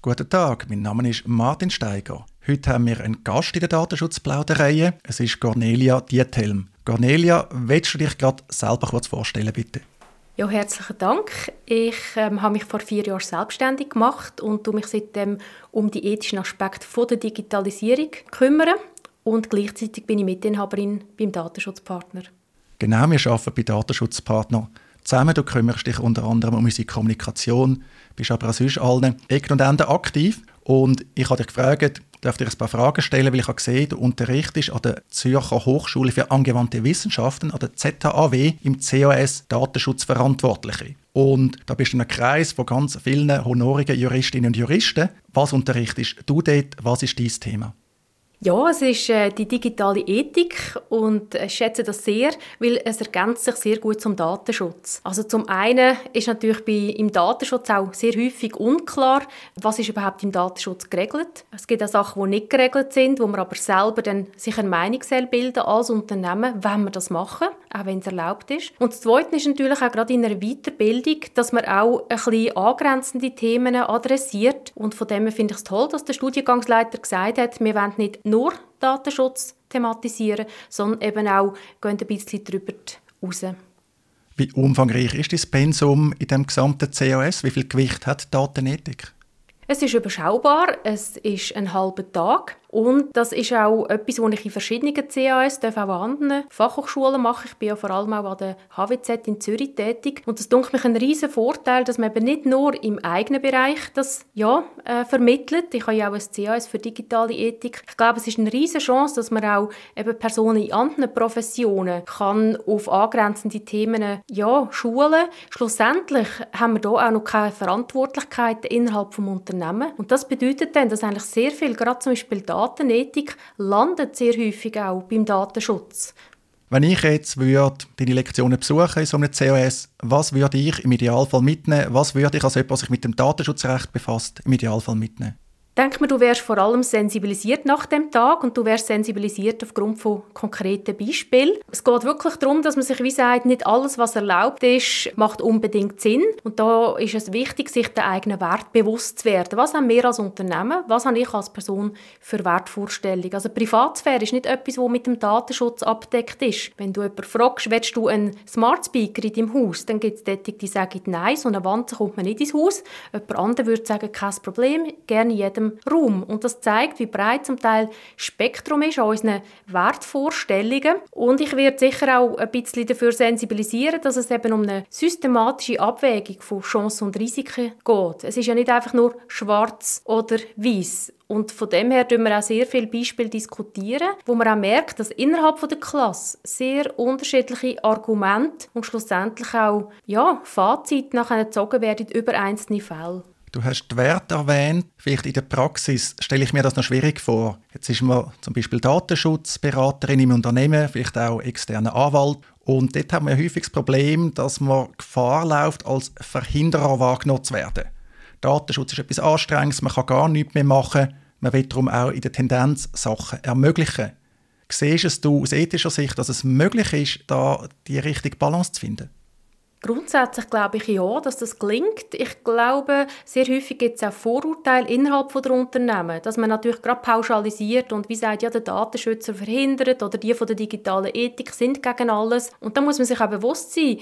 Guten Tag, mein Name ist Martin Steiger. Heute haben wir einen Gast in der Datenschutzplauderei. Es ist Cornelia Diethelm. Cornelia, willst du dich gerade selber kurz vorstellen, bitte? Ja, herzlichen Dank. Ich ähm, habe mich vor vier Jahren selbstständig gemacht und tue mich seitdem um die ethischen Aspekte von der Digitalisierung kümmern. Und gleichzeitig bin ich Mitinhaberin beim Datenschutzpartner. Genau, wir arbeiten bei Datenschutzpartner zusammen. Du kümmerst dich unter anderem um unsere Kommunikation, bist aber auch sonst allen Ecken und Enden aktiv. Und ich habe dich gefragt, darf dir ein paar Fragen stellen, weil ich habe gesehen, du unterrichtest an der Zürcher Hochschule für angewandte Wissenschaften, an der ZHAW, im CAS Datenschutzverantwortliche. Und da bist du in einem Kreis von ganz vielen honorigen Juristinnen und Juristen. Was unterrichtest du dort? Was ist dein Thema? Ja, es ist äh, die digitale Ethik und ich schätze das sehr, weil es ergänzt sich sehr gut zum Datenschutz. Also zum einen ist natürlich bei, im Datenschutz auch sehr häufig unklar, was ist überhaupt im Datenschutz geregelt. Es gibt auch Sachen, die nicht geregelt sind, wo man aber selber dann sich eine Meinung bilden als Unternehmen, wenn man das machen, auch wenn es erlaubt ist. Und das Zweite ist natürlich auch gerade in einer Weiterbildung, dass man auch ein bisschen angrenzende Themen adressiert und von dem finde ich es toll, dass der Studiengangsleiter gesagt hat, wir wollen nicht nur Datenschutz thematisieren, sondern eben auch gehen ein bisschen darüber raus. Wie umfangreich ist das Pensum in dem gesamten CAS? Wie viel Gewicht hat Datenethik? Es ist überschaubar, es ist ein halber Tag. Und das ist auch etwas, was ich in verschiedenen CAS, auch an anderen Fachhochschulen mache. Ich bin ja vor allem auch an der HWZ in Zürich tätig. Und das denke mich ein riesen Vorteil, dass man eben nicht nur im eigenen Bereich das ja, äh, vermittelt. Ich habe ja auch ein CAS für digitale Ethik. Ich glaube, es ist eine riesen Chance, dass man auch eben Personen in anderen Professionen kann auf angrenzende Themen ja, schulen. Schlussendlich haben wir hier auch noch keine Verantwortlichkeiten innerhalb des Unternehmens. Und das bedeutet dann, dass eigentlich sehr viel, gerade zum Beispiel da Datenethik landet sehr häufig auch beim Datenschutz. Wenn ich jetzt würde deine Lektionen besuchen in so einem COS, was würde ich im Idealfall mitnehmen? Was würde ich als jemand, der sich mit dem Datenschutzrecht befasst, im Idealfall mitnehmen? Denke mir, du wärst vor allem sensibilisiert nach dem Tag und du wärst sensibilisiert aufgrund von konkreten Beispielen. Es geht wirklich darum, dass man sich wie sagt, nicht alles, was erlaubt ist, macht unbedingt Sinn. Und da ist es wichtig, sich der eigenen Wert bewusst zu werden. Was haben wir als Unternehmen? Was habe ich als Person für Wertvorstellungen? Also Privatsphäre ist nicht etwas, was mit dem Datenschutz abdeckt ist. Wenn du jemanden fragst, willst du einen Smart Speaker in deinem Haus, dann gibt es dort, die sagen, nein, so eine Wand kommt man nicht ins Haus. Jemand anderes würde sagen, kein Problem, gerne jedem Raum. Und das zeigt, wie breit zum Teil Spektrum ist an unseren Wertvorstellungen. Und ich werde sicher auch ein bisschen dafür sensibilisieren, dass es eben um eine systematische Abwägung von Chancen und Risiken geht. Es ist ja nicht einfach nur schwarz oder weiß. Und von dem her diskutieren wir auch sehr viele Beispiele diskutieren, wo man auch merkt, dass innerhalb der Klasse sehr unterschiedliche Argumente und schlussendlich auch ja, Fazit nachher gezogen werden über einzelne Fälle. Du hast die Werte erwähnt. Vielleicht in der Praxis stelle ich mir das noch schwierig vor. Jetzt ist man zum Beispiel Datenschutzberaterin im Unternehmen, vielleicht auch externer Anwalt. Und dort haben wir häufig das Problem, dass man Gefahr läuft, als Verhinderer wahrgenommen zu werden. Datenschutz ist etwas Anstrengendes, man kann gar nichts mehr machen. Man will darum auch in der Tendenz Sachen ermöglichen. Siehst du aus ethischer Sicht, dass es möglich ist, da die richtige Balance zu finden? Grundsätzlich glaube ich ja, dass das gelingt. Ich glaube, sehr häufig gibt es auch Vorurteile innerhalb der Unternehmen, dass man natürlich gerade pauschalisiert und wie sagt ja der Datenschützer verhindert oder die von der digitalen Ethik sind gegen alles. Und da muss man sich auch bewusst sein,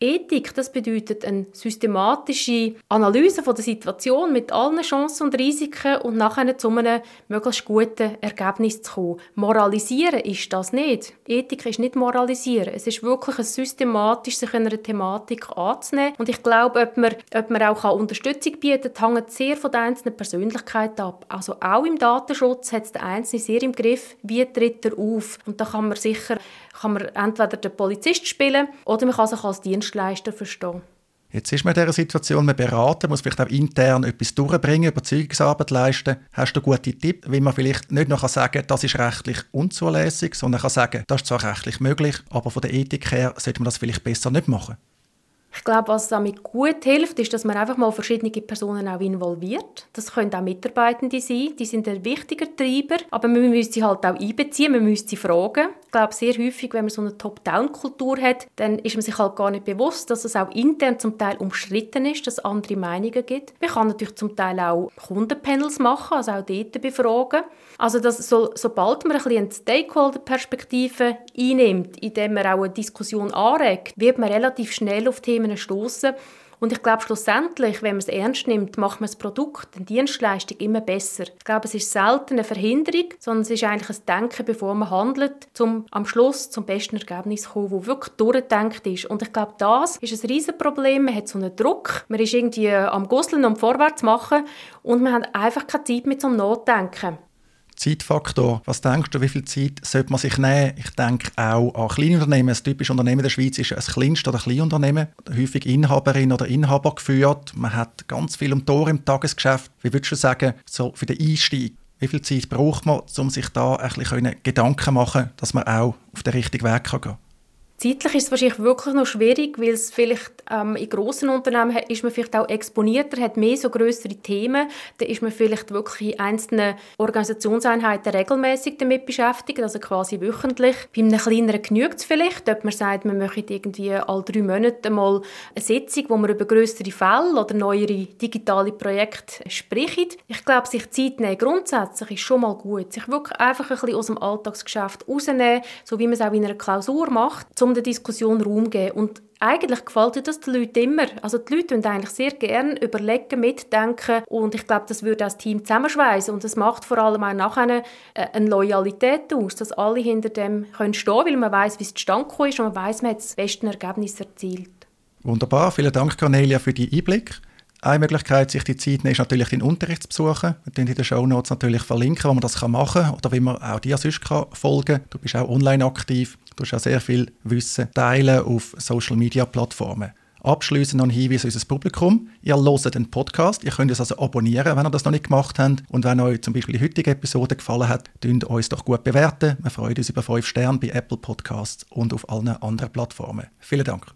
Ethik, das bedeutet eine systematische Analyse von der Situation mit allen Chancen und Risiken und nachher zu einem möglichst guten Ergebnis zu kommen. Moralisieren ist das nicht. Ethik ist nicht moralisieren. Es ist wirklich ein systematisch sich einer Thematik anzunehmen. Und ich glaube, ob man, ob man auch Unterstützung bietet, hängt sehr von der einzelnen Persönlichkeit ab. Also auch im Datenschutz hat es der Einzelne sehr im Griff, wie tritt er auf. Und da kann man sicher kann man entweder den Polizist spielen oder man kann sich als Dienstleister verstehen. Jetzt ist man in dieser Situation, man beraten, muss vielleicht auch intern etwas durchbringen, Überzeugungsarbeit leisten. Hast du gute Tipps, wie man vielleicht nicht noch sagen kann, das ist rechtlich unzulässig, sondern kann sagen, das ist zwar rechtlich möglich, aber von der Ethik her sollte man das vielleicht besser nicht machen? Ich glaube, was damit gut hilft, ist, dass man einfach mal verschiedene Personen auch involviert. Das können auch Mitarbeitende sein, die sind ein wichtiger Treiber, aber man müsste sie halt auch einbeziehen, man müsste sie fragen. Ich glaube, sehr häufig, wenn man so eine Top-Down-Kultur hat, dann ist man sich halt gar nicht bewusst, dass es auch intern zum Teil umstritten ist, dass es andere Meinungen gibt. Man kann natürlich zum Teil auch Kundenpanels machen, also auch dort befragen. Also dass so, sobald man ein bisschen eine Stakeholder-Perspektive einnimmt, indem man auch eine Diskussion anregt, wird man relativ schnell auf Themen stoßen. Und ich glaube, schlussendlich, wenn man es ernst nimmt, macht man das Produkt, die Dienstleistung immer besser. Ich glaube, es ist selten eine Verhinderung, sondern es ist eigentlich ein Denken, bevor man handelt, um am Schluss zum besten Ergebnis zu kommen, das wirklich durchdenkt ist. Und ich glaube, das ist ein Riesenproblem. Man hat so einen Druck, man ist irgendwie am Gusseln und vorwärts machen und man hat einfach keine Zeit mit zum Nachdenken. Zeitfaktor. Was denkst du, wie viel Zeit sollte man sich nehmen? Ich denke auch an Kleinunternehmen. Ein typisches Unternehmen in der Schweiz ist ein Kleinst- oder Kleinunternehmen. Häufig Inhaberin oder Inhaber geführt. Man hat ganz viel um Tor im Tagesgeschäft. Wie würdest du sagen, so für den Einstieg? Wie viel Zeit braucht man, um sich da ein bisschen Gedanken machen, dass man auch auf den richtigen Weg gehen kann? Zeitlich ist es wahrscheinlich wirklich noch schwierig, weil es vielleicht ähm, in grossen Unternehmen ist man vielleicht auch exponierter, hat mehr so größere Themen. Da ist man vielleicht wirklich in einzelnen Organisationseinheiten regelmäßig damit beschäftigt, also quasi wöchentlich. Bei einem kleineren genügt es vielleicht, ob man sagt, man möchte irgendwie alle drei Monate mal eine Sitzung, wo man über größere Fälle oder neuere digitale Projekte spricht. Ich glaube, sich Zeit nehmen grundsätzlich ist schon mal gut. Sich wirklich einfach ein bisschen aus dem Alltagsgeschäft rausnehmen, so wie man es auch in einer Klausur macht, um der Diskussion Raum geben. Und eigentlich gefällt das den Leuten immer. Also die Leute eigentlich sehr gerne überlegen, mitdenken und ich glaube, das würde das Team zusammenschweißen und das macht vor allem auch nachher äh, eine Loyalität aus, dass alle hinter dem können stehen, weil man weiß, wie es zustande ist und man weiß, man hat das beste Ergebnis erzielt. Wunderbar, vielen Dank Cornelia für die Einblick. Eine Möglichkeit, sich die Zeit nehmen, ist natürlich den Unterricht zu besuchen. Wir verlinken in den Show Notes natürlich verlinken, wo man das machen kann oder wie man auch dir sonst folgen kann. Du bist auch online aktiv. Du hast auch sehr viel Wissen teilen auf Social Media Plattformen. Abschließend noch ein Hinweis an unser Publikum. Ihr hört den Podcast. Ihr könnt es also abonnieren, wenn ihr das noch nicht gemacht habt. Und wenn euch zum Beispiel die heutige Episode gefallen hat, könnt uns doch gut bewerten. Wir freuen uns über 5 Sterne bei Apple Podcasts und auf allen anderen Plattformen. Vielen Dank.